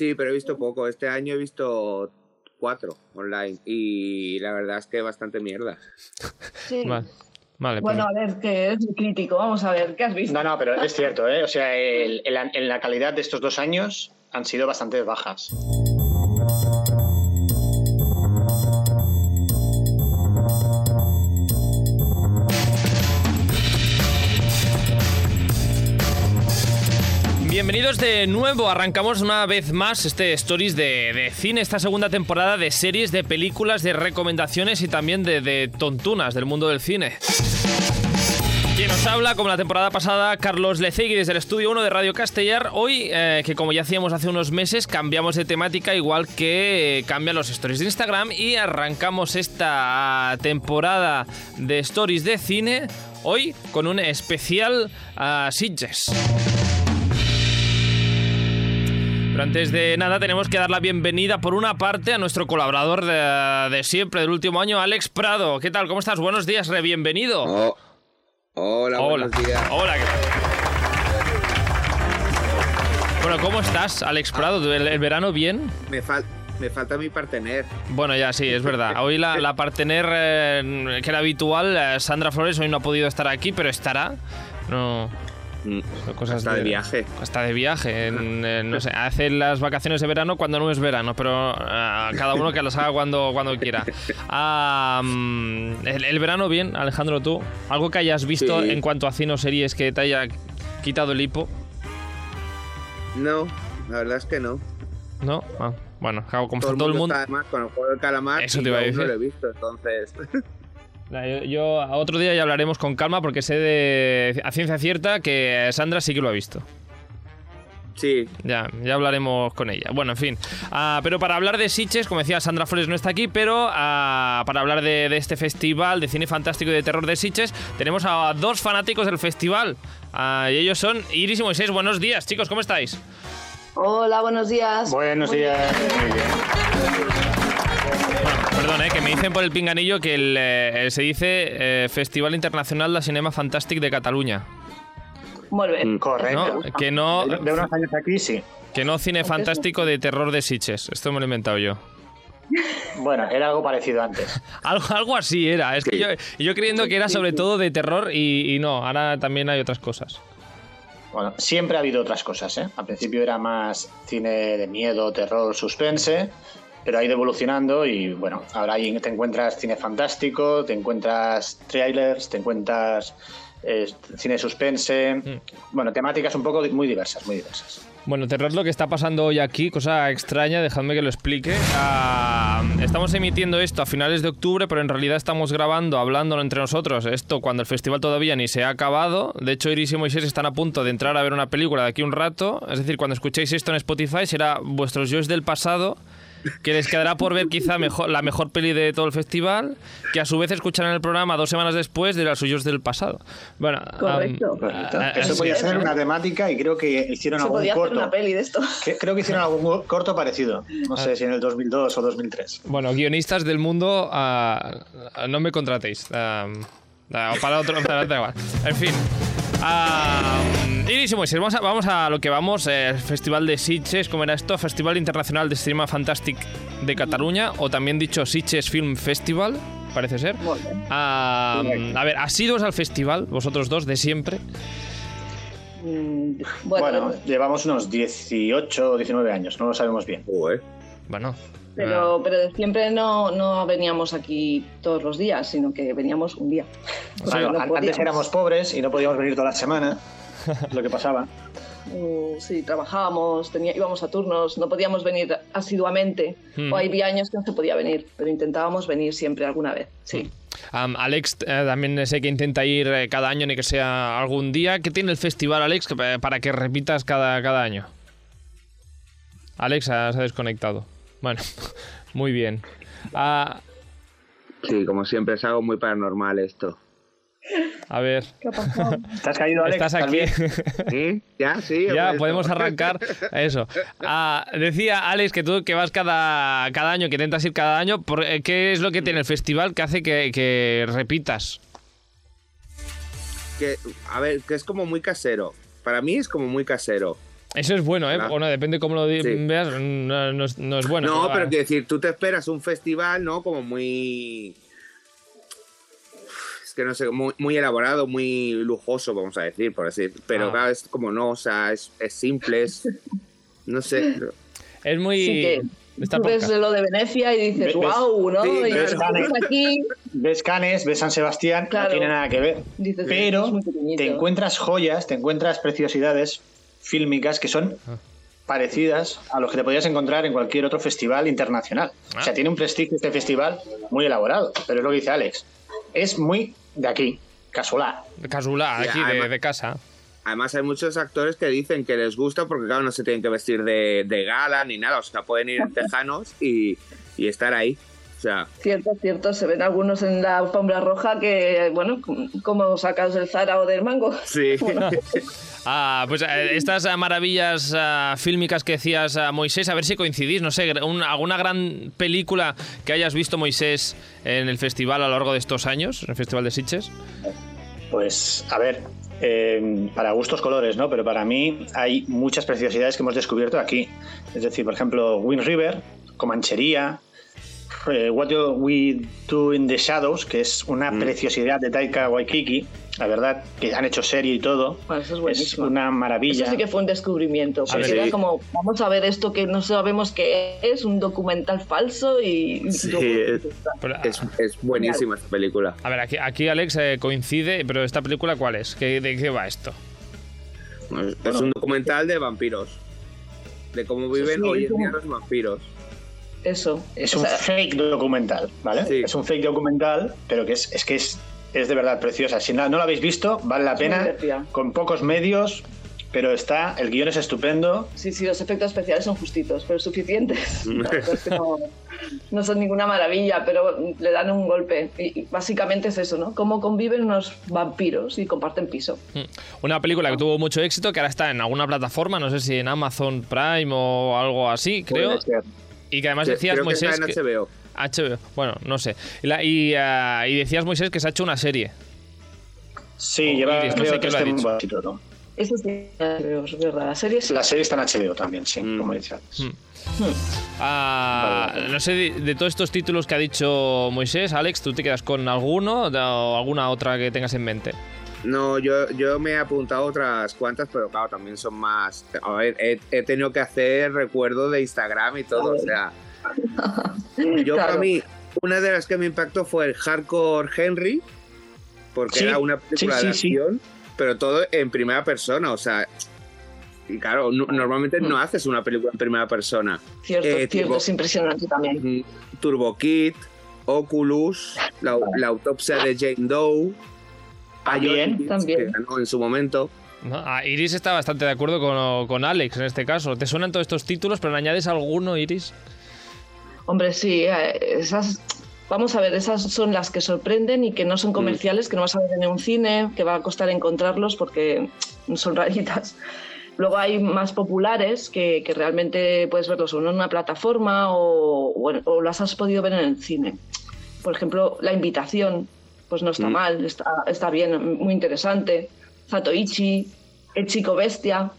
Sí, pero he visto poco. Este año he visto cuatro online y la verdad es que bastante mierda. Sí. Vale. Vale, Bueno, pues- a ver, que es crítico. Vamos a ver, ¿qué has visto? No, no, pero es cierto, ¿eh? O sea, el- en, la, en la calidad de estos dos años han sido bastante bajas. Bienvenidos de nuevo, arrancamos una vez más este Stories de, de cine, esta segunda temporada de series, de películas, de recomendaciones y también de, de tontunas del mundo del cine. Quien nos habla, como la temporada pasada, Carlos Lecegui desde el Estudio 1 de Radio Castellar. Hoy, eh, que como ya hacíamos hace unos meses, cambiamos de temática igual que eh, cambian los stories de Instagram y arrancamos esta temporada de stories de cine hoy con un especial a Sitges. Pero antes de nada tenemos que dar la bienvenida por una parte a nuestro colaborador de, de siempre, del último año, Alex Prado. ¿Qué tal? ¿Cómo estás? Buenos días, re bienvenido. Oh, hola, Hola. buenos días. Hola. ¿qué tal? Bueno, ¿cómo estás, Alex Prado? ¿El, el verano bien? Me, fal- me falta mi partener. Bueno, ya sí, es verdad. Hoy la, la partener eh, que era habitual, eh, Sandra Flores, hoy no ha podido estar aquí, pero estará. No. Mm, Cosas Está de viaje. Está de viaje. en- en, no sé, hace las vacaciones de verano cuando no es verano, pero eh, cada uno que las haga cuando, cuando quiera. Ah, mm, el, el verano bien, Alejandro, tú. Algo que hayas visto Sí. en cuanto a cine o series que te haya quitado el hipo, No, la verdad es que no. ¿no? Ah, bueno, como Todo todo el mundo. está además con el juego del calamar. Eso te iba a decir. No lo he visto, entonces. Yo, yo a otro día ya hablaremos con calma porque sé de a ciencia cierta que Sandra sí que lo ha visto. sí, Ya, ya hablaremos con ella. Bueno, en fin. Ah, pero para hablar de Sitges, como decía, Sandra Flores no está aquí, pero ah, para hablar de, de este festival de cine fantástico y de terror de Sitges, tenemos a dos fanáticos del festival. Ah, y ellos son Iris y Moisés. Buenos días, chicos, ¿cómo estáis? Hola, buenos días. Buenos Muy días. bien. Muy bien. Perdón, eh, que me dicen por el pinganillo que el, eh, se dice eh, Festival Internacional de Cinema Fantastic de Cataluña. Molt bé. Mm. Correcto. ¿no? Que no, De unos años aquí, sí. que no cine fantástico de terror de Sitges. Esto me lo he inventado yo. Bueno, era algo parecido antes. Algo, algo así era. Es que yo, yo creyendo que era sobre todo de terror y, y no, ahora también hay otras cosas. Bueno, siempre ha habido otras cosas, ¿eh? Al principio era más cine de miedo, terror, suspense, pero ha ido evolucionando y bueno, ahora ahí te encuentras cine fantástico, te encuentras trailers, te encuentras eh, cine suspense, bueno, temáticas un poco muy diversas, muy diversas. Bueno, terror lo que está pasando hoy aquí, cosa extraña, dejadme que lo explique. Ah, estamos emitiendo esto a finales de octubre, pero en realidad estamos grabando, hablándolo entre nosotros, esto cuando el festival todavía ni se ha acabado. De hecho, Iris y Moisés están a punto de entrar a ver una película de aquí un rato. Es decir, cuando escuchéis esto en Spotify será vuestros yoes del pasado, que les quedará por ver quizá mejor, la mejor peli de todo el festival, que a su vez escucharán el programa dos semanas después de los suyos del pasado. Bueno, Correcto. ah, Eso ah, podía ser una temática y creo que hicieron Se algún podía hacer corto. una peli de esto. Que- Creo que hicieron algún corto parecido. No sé si en el 2002 o 2003. Bueno, guionistas del mundo, ah, no me contratéis. O para otro, para igual. En fin. Ah, y Moisés, vamos a, vamos a lo que vamos. eh, Festival de Sitges, ¿cómo era esto? Festival Internacional de Cinema Fantastic de Cataluña, o también dicho Sitges Film Festival, parece ser. Ah, a ver, asiduos al festival, vosotros dos, de siempre. Mm, Bueno, Bueno, llevamos unos 18 o 19 años, no lo sabemos bien. Bueno. Pero, pero de siempre no, no veníamos aquí todos los días, sino que veníamos un día. No podíamos. antes éramos pobres y no podíamos venir toda la semana, lo que pasaba. Mm, Sí, trabajábamos, tenía, íbamos a turnos, no podíamos venir asiduamente. Hmm. O había años que no se podía venir, pero intentábamos venir siempre alguna vez. Sí. Am, Alex eh, también sé que intenta ir eh, cada año, ni que sea algún día. ¿Qué tiene el festival, Alex, eh, para que repitas cada, cada año? Alex ah, se ha desconectado. Bueno, muy bien. Ah, Sí, como siempre, es algo muy paranormal esto. a ver, ¿Qué ha pasado? ¿Te has caído, Alex? estás aquí. ¿Sí? ¿Ya? Sí. ya podemos arrancar eso. Ah, decía Alex que tú que vas cada, cada año, que intentas ir cada año. por- eh, ¿Qué es lo que tiene el festival que hace que, que repitas? que, a ver, que es como muy casero. Para mí es como muy casero. Eso es bueno, ¿eh? Claro. O no, depende cómo lo Sí. veas, no, no es, no es bueno. no, va. pero quiero decir, tú te esperas un festival, ¿no? Como muy. Es que no sé, muy, muy elaborado, muy lujoso, vamos a decir, por así. Pero Ah. claro, es como no, o sea, es, es simple, es. No sé. Es muy... Sí, que está tú ves lo de Venecia y dices, ¿Ves? wow, ¿no? Sí, y nosotros aquí Ves Cannes, ves San Sebastián, Claro. no tiene nada que ver. dices, Pero te encuentras joyas, te encuentras preciosidades fílmicas que son Ah. parecidas a los que te podrías encontrar en cualquier otro festival internacional. Ah. O sea, tiene un prestigio este festival muy elaborado, pero es lo que dice Alex. Es muy de aquí, casual. Casula, Sí, aquí de, además- de casa. Además, hay muchos actores que dicen que les gusta porque, claro, no se tienen que vestir de, de gala ni nada. O sea, pueden ir tejanos y, y estar ahí. O sea, Cierto, cierto, se ven algunos en la alfombra roja que, bueno, como sacados del Zara o del Mango. sí. Ah, pues eh, estas ah, maravillas ah, fílmicas que decías, ah, Moisés, a ver si coincidís, no sé, un- alguna gran película que hayas visto, Moisés, en el festival a lo largo de estos años, en el Festival de Sitges. Pues, a ver, eh, para gustos colores, ¿no? Pero para mí hay muchas preciosidades que hemos descubierto aquí. Es decir, por ejemplo, Wind River, Comanchería, eh, What Do We Do in the Shadows, que es una preciosidad de Taika Waikiki, la verdad, que han hecho serie y todo. Bueno, eso es una maravilla. Eso sí que fue un descubrimiento. Sí, era como, vamos a ver esto que no sabemos qué es, un documental falso y... Sí, es- Pero, Es, es buenísima esta película. a ver, aquí, aquí Alex eh, coincide, pero esta película, ¿cuál es? ¿Qué- ¿De qué va esto? Es, es un documental de vampiros. De cómo viven sí, hoy en día como- los vampiros. Eso. Es O un sea, fake documental, ¿vale? Sí. Es un fake documental, pero que es, es que es, es de verdad preciosa. Si no, no lo habéis visto, vale la pena. Con pocos medios, pero está, el guion es estupendo. Sí, sí, los efectos especiales son justitos, pero suficientes. La verdad es que no, no son ninguna maravilla, pero le dan un golpe. Y y básicamente es eso, ¿no? Cómo conviven unos vampiros y comparten piso. Mm. Una película que tuvo mucho éxito, que ahora está en alguna plataforma, no sé si en Amazon Prime o algo así, creo. Y que además Que- decías, Creo que Moisés, está en que- HBO. HBO, bueno, no sé. Y, la- y, ah, y decías, Moisés, que se ha hecho una serie. Sí, lleva Iris, no creo sé que lo ha dicho. éxito, ¿no? Eso sí, es verdad. La serie sí. La serie está en HBO también, sí, Mm. como decía antes. Mm. Ah, no sé, de, de todos estos títulos que ha dicho Moisés, Alex, ¿tú te quedas con alguno o alguna otra que tengas en mente? No, yo, yo me he apuntado otras cuantas, pero claro, también son más. A ver, he, he tenido que hacer recuerdo de Instagram y todo, o sea. Yo Claro. para mí, una de las que me impactó fue el Hardcore Henry, porque Sí, era una película sí, de sí, acción, pero todo en primera persona, o sea. Y claro, no- normalmente no haces una película en primera persona. Cierto, Eh, cierto, tipo- es impresionante también. Mm, Turbo Kid, Oculus, la, la autopsia de Jane Doe, También, Ionics, también. que ganó en su momento. ¿No? Ah, Iris está bastante de acuerdo con, con Alex en este caso. ¿Te suenan todos estos títulos, pero le añades alguno, Iris? Hombre, sí, eh, esas. Vamos a ver, esas son las que sorprenden y que no son comerciales, que no vas a ver en un cine, que va a costar encontrarlos porque son raritas. Luego hay más populares que, que realmente puedes verlos o en una plataforma o, o- o las has podido ver en el cine. Por ejemplo, La Invitación, pues no está Mm. mal, está, está bien, muy interesante. Zatoichi, El Chico Bestia.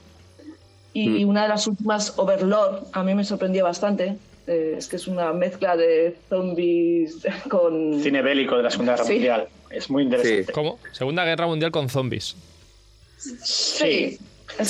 Y, y una de las últimas, Overlord, a mí me sorprendió bastante. Eh, es que es una mezcla de zombies con... Cine bélico de la Segunda Guerra Sí. Mundial. Es muy interesante. ¿Cómo? Segunda Guerra Mundial con zombies. Sí. Sí,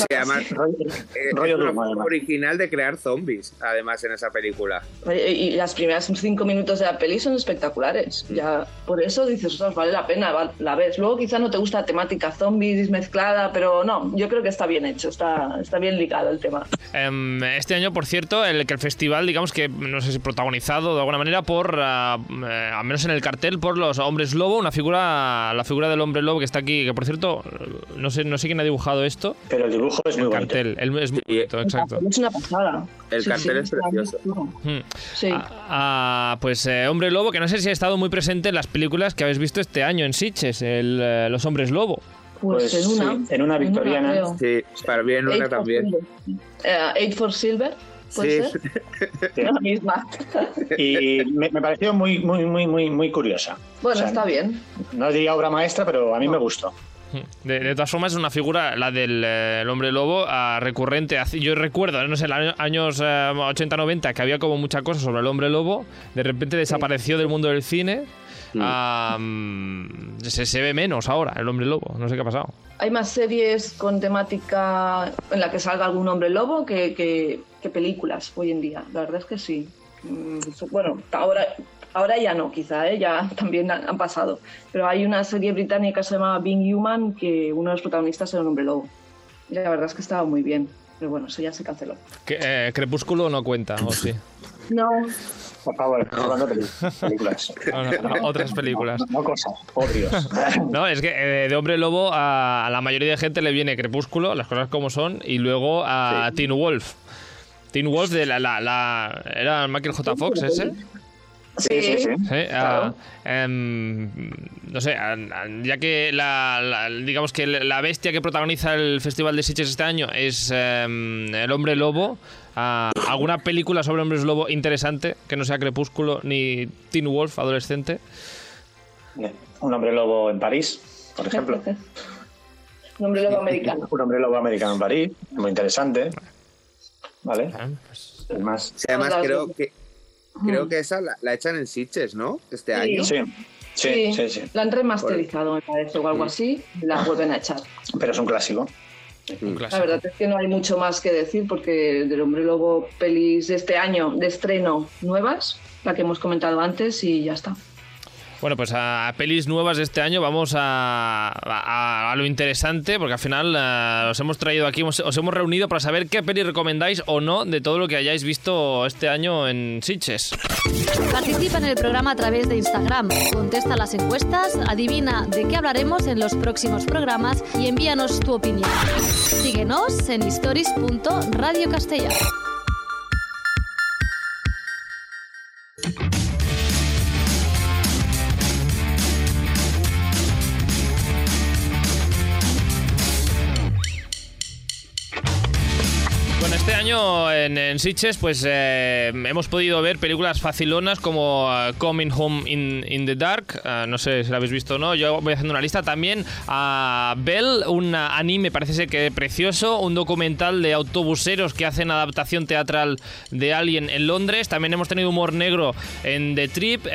además, Rollo, eh, rollo es una forma además. original de crear zombies, además, en esa película. Y las primeras cinco minutos de la peli son espectaculares. Ya por eso dices, "Ostras, vale la pena, la ves. Luego quizá no te gusta la temática zombies mezclada, pero no, yo creo que está bien hecho, está, está bien ligado el tema. Em, este año, por cierto, el que el festival, digamos que, no sé si protagonizado de alguna manera por, eh, al menos en el cartel, por los hombres lobo, una figura, la figura del hombre lobo que está aquí, que por cierto, no sé, no sé quién ha dibujado esto. Pero el dibujo es muy bonito. Cartel, el- es muy Sí. bonito, exacto. Es una pasada. El cartel es está precioso. muy. Hmm. Sí. Ah, ah, pues eh, Hombre Lobo, que no sé si ha estado muy presente en las películas que habéis visto este año en Sitges, el, eh, Los Hombres Lobo. Pues, Pues en una. sí, en una victoriana. creo. Sí, para bien una Eight for también. Silver. Eh, Eight for Silver, puede Sí. ser. Sí. La misma. Y me, me pareció muy, muy, muy, muy, muy curiosa. Bueno, O sea, está bien. No diría obra maestra, pero a mí me gustó. De, de todas formas, es una figura, la del eh, el hombre lobo, ah, recurrente. Hace- Yo recuerdo, no sé, en los años 80-90, que había como mucha cosa sobre el hombre lobo. De repente desapareció del mundo del cine. Mm, se, se ve menos ahora el hombre lobo. No sé qué ha pasado. Hay más series con temática en la que salga algún hombre lobo que, que- que películas hoy en día. La verdad es que sí. Mm, Bueno, ahora, ahora ya no, quizá, ¿eh? ya también han, han pasado. Pero hay una serie británica que se llama Being Human que uno de los protagonistas era un hombre lobo. Y la verdad es que estaba muy bien. Pero bueno, eso ya se canceló. Eh, Crepúsculo no cuenta, o sí. No, Por favor, hablando de películas. No, no, no, otras películas. No, no cosas, por Dios. No, es que eh, de hombre lobo a, a la mayoría de gente le viene Crepúsculo, las cosas como son, y luego a Teen Wolf. Teen Wolf de la, la, la- ¿Era Michael J. Fox ese? Sí, sí, sí. Sí, Claro. ah, em, no sé, ah, ah, ya que la, la- digamos que la bestia que protagoniza el Festival de Sitges este año es em, el hombre lobo, ah, ¿alguna película sobre hombres lobo interesante que no sea Crepúsculo ni Teen Wolf adolescente? Un hombre lobo en París, por ejemplo. un hombre lobo americano. Un hombre lobo americano en París, muy interesante. ¿Vale? Ah, pues, Además, Sí, además Las creo que creo que esa la, la echan en Sitges, ¿no? Este año. sí, sí, sí, sí. La han remasterizado, me parece, o algo así, y la vuelven a echar. Pero es un clásico. un La verdad es que no hay mucho más que decir porque del Hombre Lobo pelis de este año de estreno nuevas, la que hemos comentado antes y ya está. Bueno, pues a pelis nuevas de este año vamos a, a- lo interesante, porque al final eh, os hemos traído aquí, os hemos reunido para saber qué peli recomendáis o no de todo lo que hayáis visto este año en Sitges. Participa en el programa a través de Instagram, contesta las encuestas, adivina de qué hablaremos en los próximos programas y envíanos tu opinión. Síguenos en stories.radiocastellano. en, en pues eh, hemos podido ver películas facilonas como eh, Coming Home in, the Dark, eh, no sé si la habéis visto o no, yo voy haciendo una lista también a Bell, un anime parece ser que precioso, un documental de autobuseros que hacen adaptación teatral de Alien en Londres, también hemos tenido humor negro en The Trip,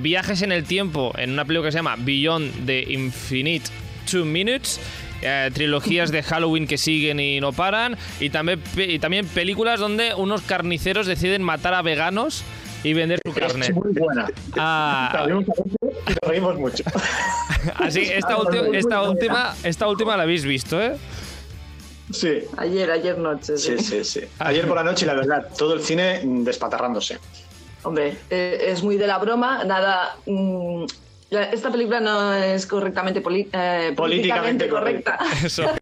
viajes en el tiempo en una película que se llama Beyond the Infinite Two Minutes. Eh, trilogías de Halloween que siguen y no paran. Y también, y también películas donde unos carniceros deciden matar a veganos y vender su carne. Es muy buena. Ah, nos reímos mucho. así, esta, ulti- esta, última, esta última la habéis visto, ¿eh? Sí. Ayer, ayer noche. Sí, sí, sí. Ayer por la noche, la verdad, todo el cine despatarrándose. Hombre, eh, es muy de la broma, nada... mm, esta película no es correctamente eh, Políticamente políticamente correcta. Eso.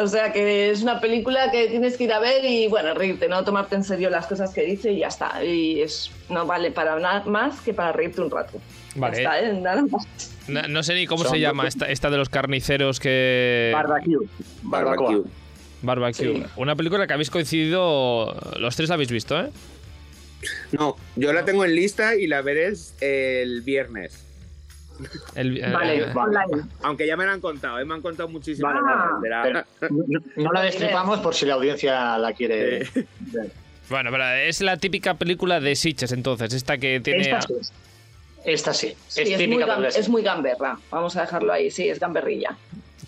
O sea que es una película que tienes que ir a ver y bueno, reírte, no tomarte en serio las cosas que dice y ya está. Y es no vale para nada más que para reírte un rato. Vale. Está, ¿eh? Nada más. No, no sé ni cómo Son se llama esta, esta de los carniceros que... Barbecue. Barbecue. Barbecue. Sí. Una película que habéis coincidido... Los tres la habéis visto, ¿eh? No, yo la tengo en lista y la veré el viernes. El- eh, Vale, eh, online. Aunque ya me la han contado, ¿eh? me han contado muchísimas Vale, Ah. no, no la destripamos por si la audiencia la quiere ver. Bueno, pero es la típica película de Sitges, entonces. Esta que tiene... Esta sí. Esta sí. Sí, es es, muy es muy gamberra. Vamos a dejarlo ahí, sí, es gamberrilla.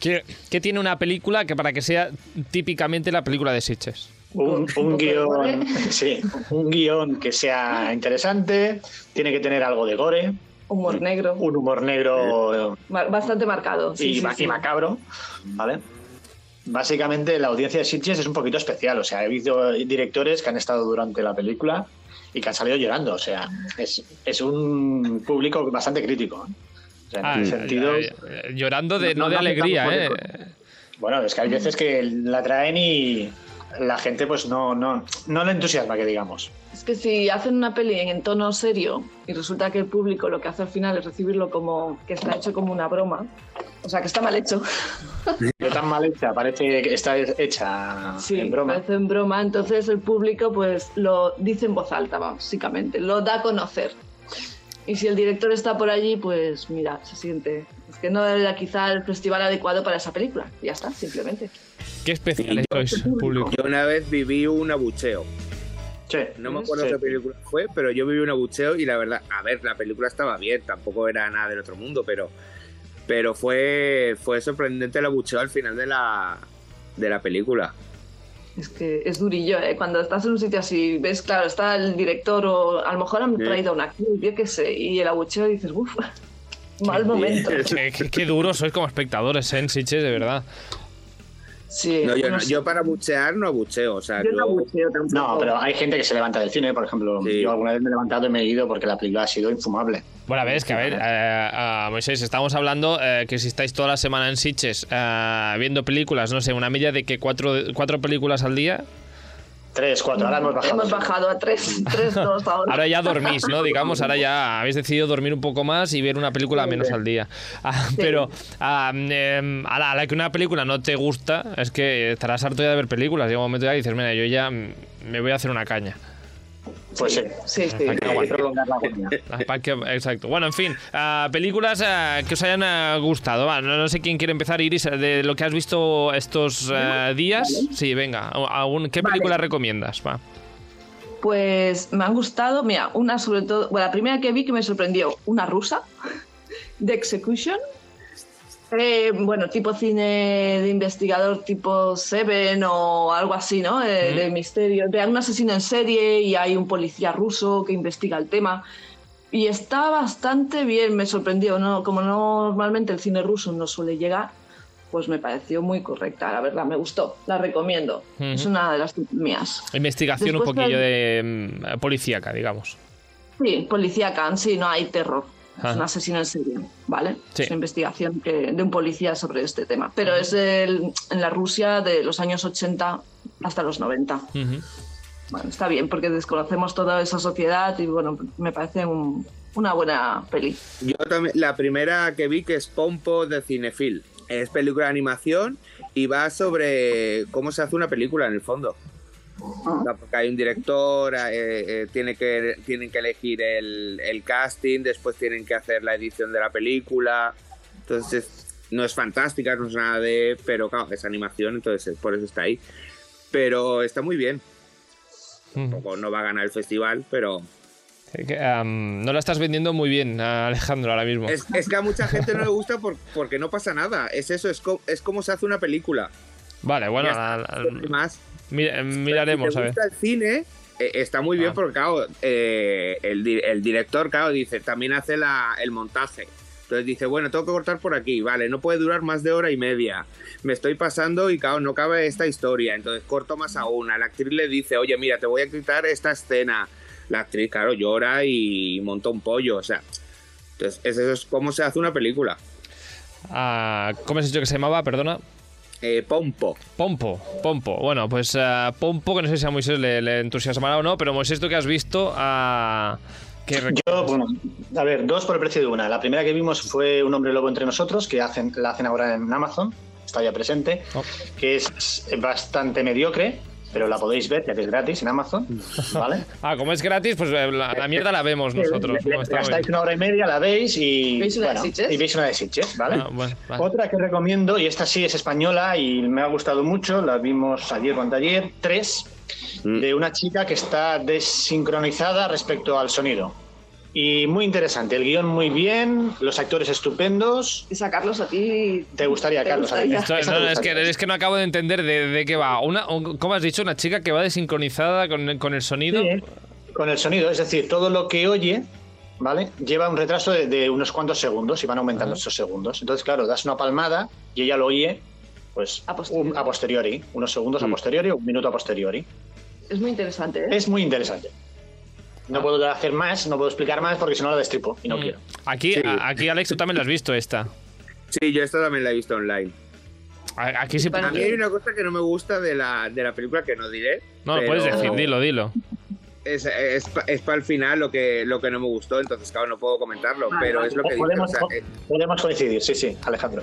¿Qué, qué tiene una película que para que sea típicamente la película de Sitges? Un, Un guion, sí, un guion que sea interesante, tiene que tener algo de gore, Humor negro, un humor negro bastante marcado. sí, y, sí, ma- sí. y macabro, ¿vale? Básicamente la audiencia de Sitges es un poquito especial, o sea, he visto directores que han estado durante la película y que han salido llorando, o sea, es, es un público bastante crítico. ¿eh? O sea, en Ah, sentido, eh, eh, llorando de, no, No, de no alegría, ¿eh? bueno, es que hay veces que la traen y la gente pues no, no, no le entusiasma, que digamos. Es que si hacen una peli en tono serio y resulta que el público lo que hace al final es recibirlo como que está hecho como una broma, o sea, que está mal hecho. De tan mal hecha, parece que está hecha Sí, en broma. parece en broma. Entonces el público pues lo dice en voz alta, básicamente, lo da a conocer. Y si el director está por allí, pues mira, se siente. Es que no era quizá el festival adecuado para esa película. Ya está, simplemente. Qué especiales sois, público. Yo una vez viví un abucheo. Sí. No me acuerdo Sí. qué película fue, pero yo viví un abucheo y la verdad, a ver, la película estaba bien, tampoco era nada del otro mundo, pero, pero fue, fue sorprendente el abucheo al final de la, de la película. Es que es durillo, ¿eh? Cuando estás en un sitio así, ves, claro, está el director o a lo mejor han traído a un actor, yo qué sé, y el abucheo y dices, uff, mal momento. Qué, qué- qué duros sois como espectadores, ¿eh? en Sitges, de verdad. Sí, No, yo, no- sé. yo para buchear no abucheo, o sea, Yo no abucheo tampoco. No, pero hay gente que se levanta del cine, por ejemplo. Sí. Yo alguna vez me he levantado y me he ido porque la película ha sido infumable. Bueno, a ver, es que a ver, eh, a Moisés, estamos hablando eh, que si estáis toda la semana en Sitges eh, viendo películas, no sé, una media de que cuatro, cuatro películas al día, Tres, cuatro, ahora hemos bajado. Hemos bajado a tres, tres, dos ahora. ahora ya dormís, ¿no? Digamos, ahora ya habéis decidido dormir un poco más y ver una película menos al día. Ah, Pero ah, em, a, la, a la que una película no te gusta, es que estarás harto ya de ver películas. Llega un momento ya que dices, mira, yo ya me voy a hacer una caña. Pues sí. Sí, sí. Hay que prolongar la que- Exacto. Bueno, en fin, ah, películas ah, que os hayan ah, gustado. Va, no, no sé quién quiere empezar, Iris, de lo que has visto estos días. Sí, venga. algún- ¿Qué película recomiendas? Va. Pues me han gustado, mira, una sobre todo, bueno, la primera que vi que me sorprendió, una rusa, The Execution. Bueno, tipo cine de investigador tipo Seven o algo así, ¿no? Eh, De misterio. Vean un asesino en serie y hay un policía ruso que investiga el tema. Y está bastante bien, me sorprendió, ¿no? Como normalmente el cine ruso no suele llegar, pues me pareció muy correcta, la verdad, me gustó, la recomiendo. Es una de las mías. Investigación un poquillo de mm, policíaca, digamos. Sí, policía Khan, sí, no hay terror. Ajá. Es un asesino en serie, ¿vale? Sí. Es una investigación que- de un policía sobre este tema. Pero es el- en la Rusia de los años 80 hasta los 90. Ujú. Bueno, está bien porque desconocemos toda esa sociedad y bueno, me parece un- una buena peli. Yo también, la primera que vi que es Pompo de Cinefil. Es película de animación y va sobre cómo se hace una película en el fondo. O sea, porque hay un director, eh, eh, tiene que, tienen que elegir el, el casting, después tienen que hacer la edición de la película. Entonces, no es fantástica, no es nada de. Pero claro, es animación, entonces por eso está ahí. Pero está muy bien. Ujú. Tampoco no va a ganar el festival, pero Eh, am, no la estás vendiendo muy bien, Alejandro, ahora mismo. Es, es que a mucha gente no le gusta por- porque no pasa nada. Es eso, es, co- es como se hace una película. Vale, bueno, la- la- más. Mira- miraremos, si a te ver. gusta el cine, eh, está muy bien Ah. porque, claro, eh, el, el director, claro, dice, también hace la, el montaje. Entonces dice, bueno, tengo que cortar por aquí, vale, no puede durar más de hora y media. Me estoy pasando y, claro, no cabe esta historia. Entonces corto más a una. La actriz le dice, oye, mira, te voy a quitar esta escena. La actriz, claro, llora y monta un pollo, o sea. Entonces, eso es como se hace una película. Ah, ¿Cómo has dicho que se llamaba? Perdona. Eh, Pompo. Pompo, Pompo. Bueno, pues ah, Pompo, que no sé si a Moisés le, le entusiasmará o no, pero Moisés, tú que has visto, ¿qué rec- Yo, bueno, a ver, dos por el precio de una. La primera que vimos fue Un hombre lobo entre nosotros, que hacen, la hacen ahora en Amazon, está ya presente, Oh. que es bastante mediocre, pero la podéis ver, ya que es gratis en Amazon, ¿vale? Ah, como es gratis, pues eh, la, la mierda la vemos nosotros. Le- ¿no? Está muy Gastáis bien. una hora y media, la veis y. ¿Veis una de bueno, Sitges? Y veis una de Sitges, ¿vale? Ah, bueno, vale. Otra que recomiendo, y esta sí es española y me ha gustado mucho, la vimos ayer o anteayer, tres, Mm. de una chica que está desincronizada respecto al sonido. Y muy interesante, el guion muy bien, los actores estupendos. Y sacarlos a ti. Te gustaría, ¿Te Carlos. gustaría? Esto- no, no, es, que, gustaría. es que no acabo de entender de, de qué va. Una, un- ¿Cómo has dicho? Una chica que va desincronizada con, con el sonido. Sí, con el sonido, es decir, todo lo que oye, ¿vale? Lleva un retraso de, de unos cuantos segundos y van aumentando Ah. esos segundos. Entonces, claro, das una palmada y ella lo oye, pues A posteriori. un- a posteriori, unos segundos a Mm. posteriori o un minuto a posteriori. Es muy interesante, ¿eh? Es muy interesante. No puedo hacer más, no puedo explicar más porque si no la destripo y no Mm. quiero. Aquí, Sí. a- aquí, Alex, tú también la has visto esta. Sí, yo esta también la he visto online. A- Aquí sí. Para A mí hay una cosa que no me gusta de la, de la película que no diré. No, lo pero puedes decir, dilo, dilo. Es, es, para el final lo que, lo que no me gustó, entonces, claro, no puedo comentarlo, Vale, pero vale. es lo que dice. O Podemos, sea, eh, podemos coincidir, sí, sí, Alejandro.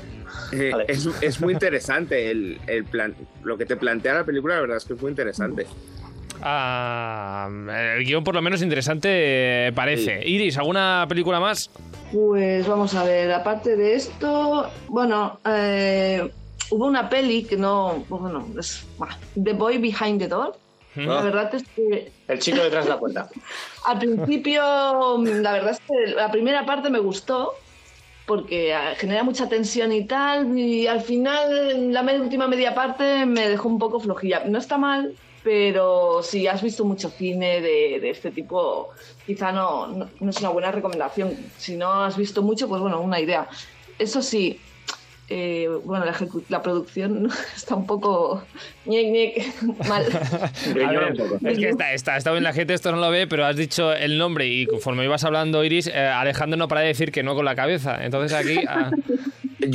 eh, Vale. es, es muy interesante el, el plan, lo que te plantea la película, la verdad es que es muy interesante. Ah, el guion por lo menos interesante eh, parece. Iris, ¿alguna película más? Pues vamos a ver, aparte de esto, bueno, eh, hubo una peli que no, bueno, es The Boy Behind the Door. La verdad es que El chico detrás de la puerta. al principio, la verdad es que la primera parte me gustó porque ah, genera mucha tensión y tal, y al final la me- última media parte me dejó un poco flojilla. No está mal, pero si has visto mucho cine de, de este tipo, quizá no, no, no es una buena recomendación. Si no has visto mucho, pues bueno, una idea. Eso sí, eh, bueno, la, ejecu- la producción está un poco ñec, ñec, mal. Ver, es que está, está, está bien la gente, esto no lo ve, pero has dicho el nombre y conforme ibas hablando, Iris, eh, Alejandro no para de decir que no con la cabeza. Entonces aquí... ah,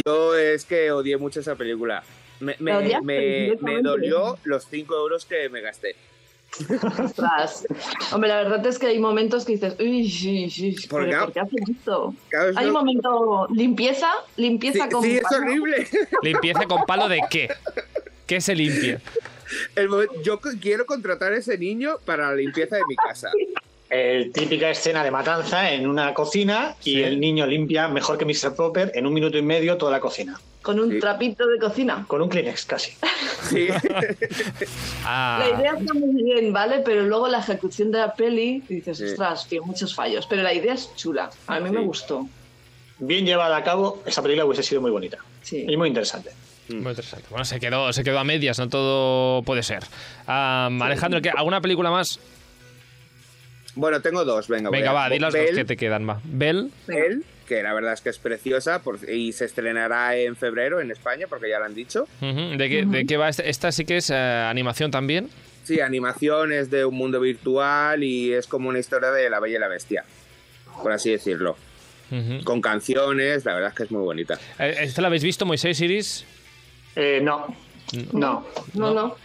Yo es que odié mucho esa película. Me, dolió los 5 euros que me gasté. Ostras. Hombre, la verdad es que hay momentos que dices, uy, sí, sí, ¿Por. ¿por qué hacen esto? Hay un momento, limpieza, sí, limpieza con... sí, es palo. horrible. limpieza con palo de qué? ¿Qué se limpia? El yo quiero contratar a ese niño para la limpieza de mi casa. El típica escena de matanza en una cocina y Sí. el niño limpia mejor que Mr. Popper en un minuto y medio toda la cocina. Con un Sí. trapito de cocina. Con un Kleenex casi. Sí. Ah, La idea está muy bien, ¿vale? Pero luego la ejecución de la peli, dices, Sí. ostras, tiene muchos fallos. Pero la idea es chula. A mí me gustó. Bien llevada a cabo, esa película hubiese sido muy bonita Sí. y muy interesante. muy interesante. Bueno, se quedó, se quedó a medias, no todo puede ser. Ah, Alejandro, ¿qué- ¿alguna película más? Bueno, tengo dos, venga. Venga, va, di las dos que te quedan, va. Bell. Belle, que la verdad es que es preciosa por- y se estrenará en febrero en España, porque ya lo han dicho. ¿De, qué, ¿De qué va? Esta, esta sí que es eh, animación también. Sí, animación es de un mundo virtual y es como una historia de la Bella y la Bestia, por así decirlo. Con canciones, la verdad es que es muy bonita. Eh, ¿Esta la habéis visto, Moisés Iris? Eh, no, no, No, no. no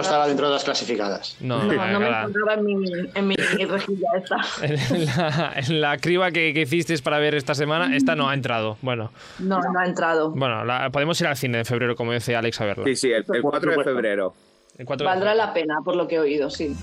estaba dentro de las clasificadas. No, No, eh, no me encontraba en mi, en mi rejilla esta. En la, en la criba que, que hicisteis para ver esta semana, esta no ha entrado. Bueno, No, no ha entrado. bueno la- podemos ir al cine en febrero, como dice Alex, a verla. Sí, sí, el, el 4 de febrero. El 4 de Valdrá febrero. la pena, por lo que he oído, sí.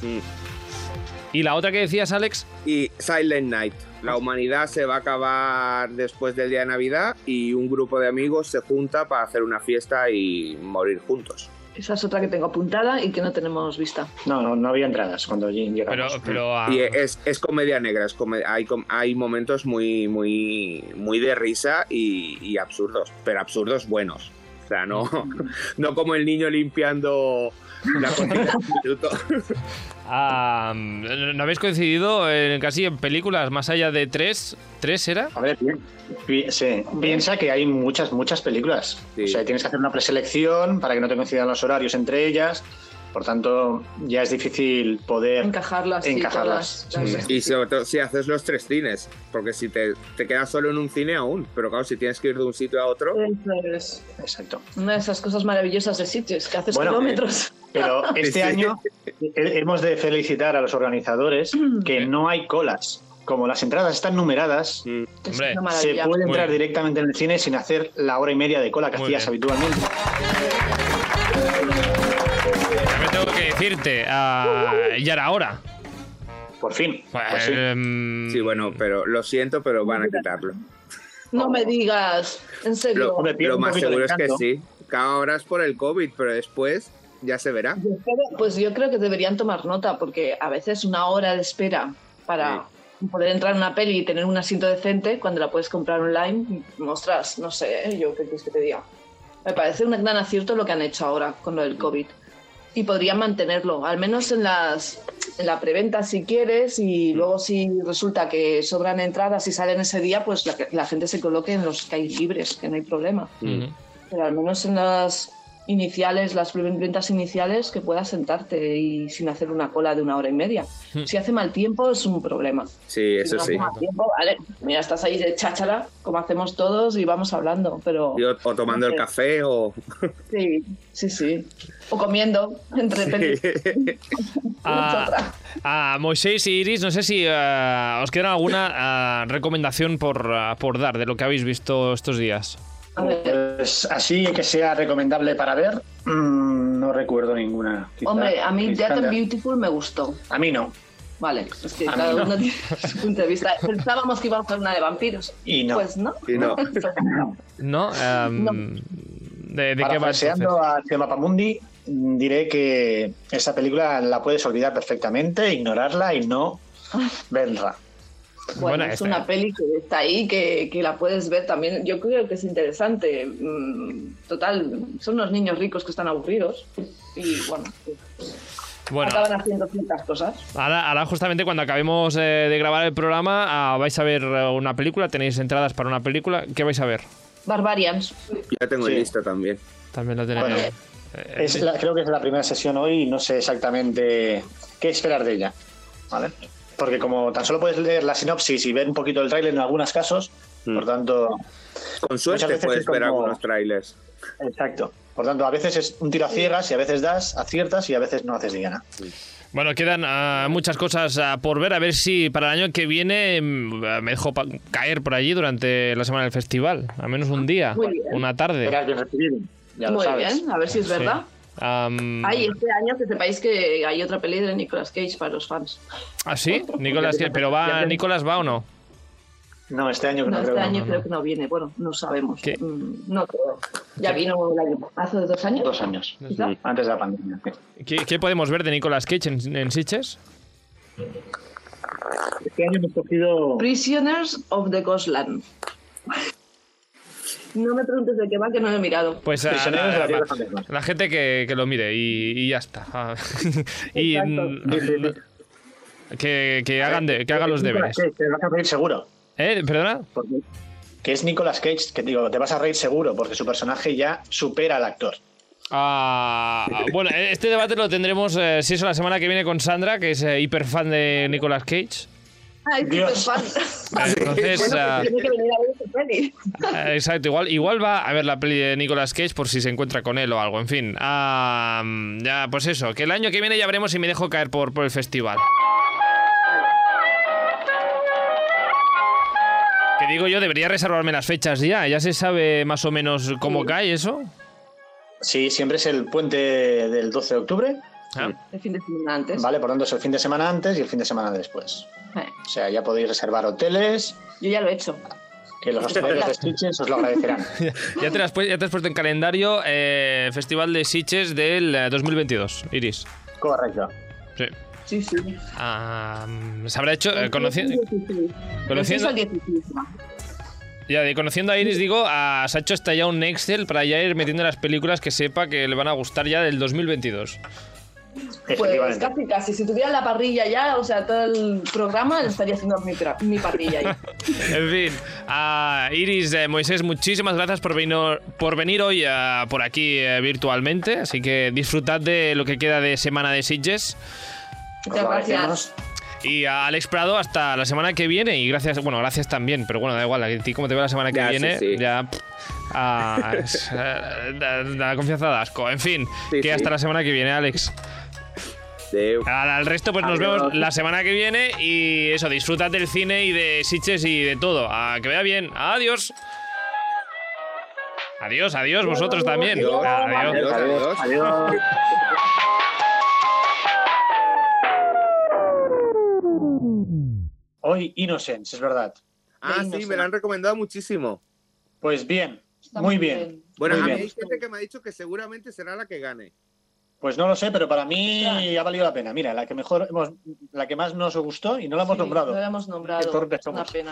¿Y la otra que decías, Alex? Y Silent Night. La humanidad se va a acabar después del día de Navidad y un grupo de amigos se junta para hacer una fiesta y morir juntos. Esa es otra que tengo apuntada y que no tenemos vista. No, no, no había entradas cuando Pero, llegamos. pero ah, Y es, es comedia negra, es come- hay, com- hay momentos muy, muy, muy de risa y, y absurdos, pero absurdos buenos. O sea, no, no como el niño limpiando la cocina en un minuto. ah, ¿no habéis coincidido en, casi en películas más allá de tres? ¿Tres era? A ver, pi- sí, piensa que hay muchas, muchas películas. Sí. O sea, tienes que hacer una preselección para que no te coincidan los horarios entre ellas. Por tanto, ya es difícil poder Encajarlas. sí, encajarlas. todas. Sí, sí. Y sobre todo si haces los tres cines, porque si te, te quedas solo en un cine aún, pero claro, si tienes que ir de un sitio a otro, es Exacto. una de esas cosas maravillosas de sitios, que haces Bueno, kilómetros. Pero este Sí. año he- hemos de felicitar a los organizadores que no hay colas. Como las entradas están numeradas, mm, se puede entrar directamente en el cine sin hacer la hora y media de cola que Muy hacías bien. habitualmente. Que decirte, ah, ya era hora. Por fin. Pues sí. Em, sí, bueno, pero lo siento, pero van a quitarlo. No me digas, en serio. Lo, más seguro es que sí. Cada hora es por el COVID, pero después ya se verá. Yo Pues yo creo que deberían tomar nota, porque a veces una hora de espera para poder entrar en una peli y tener un asiento decente, cuando la puedes comprar online, ostras, no sé, ¿eh? yo qué quieres que te diga. Me parece un gran acierto lo que han hecho ahora con lo del COVID. Y podrían mantenerlo, al menos en, las, en la preventa si quieres, y luego si resulta que sobran entradas y salen ese día, pues la, la gente se coloque en los que hay libres, que no hay problema ujú. pero al menos en las iniciales, las ventas iniciales, que puedas sentarte y sin hacer una cola de una hora y media. Si hace mal tiempo es un problema. Sí, eso si no sí. hace mal tiempo, vale, mira, estás ahí de cháchara, como hacemos todos, y vamos hablando, pero O, o tomando el café o... sí, sí, sí. O comiendo entre pelis. Ah, ah, Moisés y Iris, no sé si ah, os queda alguna ah, recomendación por, ah, por dar de lo que habéis visto estos días. A ver. Pues así que sea recomendable para ver, mm, no recuerdo ninguna. Quizá Hombre, a mí Death and. Beautiful me gustó. A mí no. Vale, es que A cada no. uno tiene su punto de vista. Pensábamos que íbamos a hacer una de vampiros. Y no. Pues no. Y no. ¿No? Em, No. ¿De, de qué va a Tema Pamundi, mm, diré que esa película la puedes olvidar perfectamente, ignorarla y no verla. Bueno, Bueno, es este- una peli que está ahí, que, que la puedes ver también. Yo creo que es interesante. Mm, Total, son unos niños ricos que están aburridos y bueno, pues, Bueno, acaban haciendo ciertas cosas. ahora, ahora justamente cuando acabemos eh, de grabar el programa ah, vais a ver eh, una película, tenéis entradas para una película. ¿Qué vais a ver? Barbarians. Ya tengo Sí. listo también. También lo tenéis. Bueno, Eh, Es la- creo que es la primera sesión hoy y no sé exactamente qué esperar de ella. ¿Vale? Porque como tan solo puedes leer la sinopsis y ver un poquito el tráiler en algunos casos, Mm. por tanto, Con suerte puedes es como- ver algunos trailers. exacto. Por tanto, a veces es un tiro a ciegas y a veces das, aciertas y a veces no haces ni gana. Bueno, quedan ah, muchas cosas ah, por ver. A ver si para el año que viene mm, ah, me dejo caer por allí durante la semana del festival. Al menos un día, Muy bien. una tarde. Ya lo Muy sabes. bien, a ver si es verdad. Am, Ay, este año que sepáis que hay otra peli de Nicolas Cage para los fans. ¿Ah, sí? Nicolás, ¿pero va, Nicolás va o no? No, este año que No, no, este creo. año no, creo no. que no viene. Bueno, no sabemos. ¿Qué? Mm, No creo. Ya vino el año, hace dos años. Dos años. quizá. Antes de la pandemia. ¿Qué, qué podemos ver de Nicolas Cage en, en Sitges? Este año hemos cogido. Prisoners of the Ghostland. No me preguntes de qué va, que no lo he mirado. Pues ah, Prisioneros de la, la gente que, que lo mire y, y ya está. Ah, y mm, que, que hagan de, que hagan los deberes. Cage, Te vas a reír seguro. ¿Eh? ¿Perdona? que es Nicolas Cage, que digo, te vas a reír seguro, porque su personaje ya supera al actor. Ah, bueno, este debate lo tendremos, eh, si eso, la semana que viene con Sandra, que es eh, hiper fan de Nicolas Cage. Ay, Dios. Entonces, Bueno, tiene que venir a ver esta peli. Exacto, igual, igual va a ver la peli de Nicolas Cage por si se encuentra con él o algo, en fin. Ah, ya, pues eso, que el año que viene ya veremos si me dejo caer por, por el festival. Que digo yo, debería reservarme las fechas ya, ya se sabe más o menos cómo Sí. cae eso. Sí, siempre es el puente del 12 de octubre, Ah, El fin de semana antes. ¿vale? Por tanto, es el fin de semana antes y el fin de semana después. Eh, O sea, ya podéis reservar hoteles, Yo ya lo he hecho. que los hosteleros de Stitches os lo agradecerán. ya, te las pu- ya te has puesto en calendario eh, Festival de Sitges del eh, 2022, Iris. Correcto. Sí. Sí, sí. Ah, se habrá hecho, eh, conoci- El 16. conociendo- El 16 al 16, va. Ya, de conociendo a Iris, digo, a, se ha hecho hasta ya un Excel para ya ir metiendo las películas que sepa que le van a gustar ya del 2022. Pues Efectivamente. casi, casi. Si tuviera la parrilla ya, o sea, todo el programa estaría haciendo mi, mi parrilla ahí. En fin, a Iris, eh, Moisés, muchísimas gracias por venir, por venir hoy eh, por aquí eh, virtualmente. Así que disfrutad de lo que queda de semana de Sitges. Muchas gracias. agradecemos. Y a Alex Prado hasta la semana que viene. Y gracias, bueno, gracias también, pero bueno, da igual. A ti, como te veo la semana que Ya, sí, viene, sí. ya. pff, ah, es, eh, da, da confianza da asco. En fin, Sí, que sí. hasta la semana que viene, Alex. Al, al resto, pues nos vemos la semana que viene. Y eso, disfrutad del cine y de Sitches y de todo. Que vaya bien. Adiós. Adiós, adiós, vosotros también. Adiós. Adiós. Adiós. Adiós. Hoy Innocence, es verdad. Ah, sí, me lo han recomendado muchísimo. Pues bien, Está muy bien. Bueno, Muy a mí bien. hay gente que me ha dicho que seguramente será la que gane. Pues no lo sé, pero para mí ha valido la pena. Mira, la que mejor hemos, la que más nos gustó y no la hemos Sí, nombrado. No lo hemos nombrado. Qué torpes Es una somos. pena.